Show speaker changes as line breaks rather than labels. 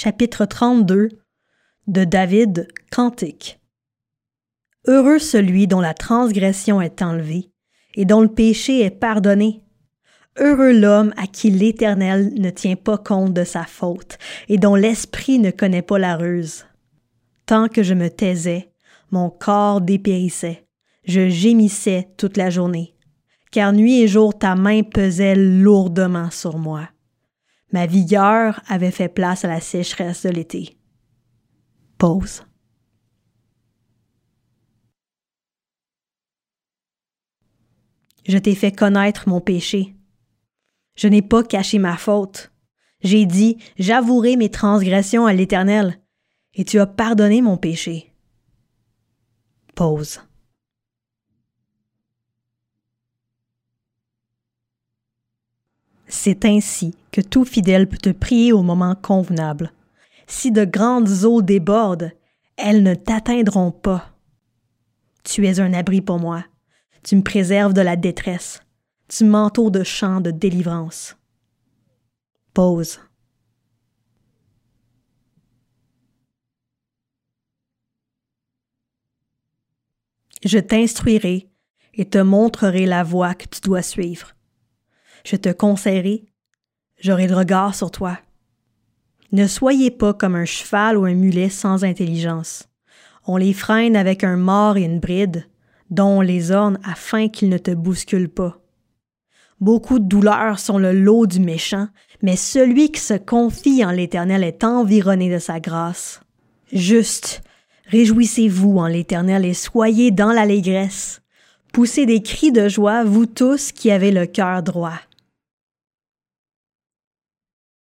Chapitre 32 de David Cantique. Heureux celui dont la transgression est enlevée et dont le péché est pardonné. Heureux l'homme à qui l'Éternel ne tient pas compte de sa faute et dont l'esprit ne connaît pas la ruse. Tant que je me taisais, mon corps dépérissait, je gémissais toute la journée, car nuit et jour ta main pesait lourdement sur moi. Ma vigueur avait fait place à la sécheresse de l'été. Pause. Je t'ai fait connaître mon péché. Je n'ai pas caché ma faute. J'ai dit, j'avouerai mes transgressions à l'Éternel, et tu as pardonné mon péché. Pause. C'est ainsi que tout fidèle peut te prier au moment convenable. Si de grandes eaux débordent, elles ne t'atteindront pas. Tu es un abri pour moi. Tu me préserves de la détresse. Tu m'entoures de chants de délivrance. Pause. Je t'instruirai et te montrerai la voie que tu dois suivre. Je te conseillerai, j'aurai le regard sur toi. Ne soyez pas comme un cheval ou un mulet sans intelligence. On les freine avec un mort et une bride, dont on les orne afin qu'ils ne te bousculent pas. Beaucoup de douleurs sont le lot du méchant, mais celui qui se confie en l'Éternel est environné de sa grâce. Juste, réjouissez-vous en l'Éternel et soyez dans l'allégresse. Poussez des cris de joie, vous tous qui avez le cœur droit.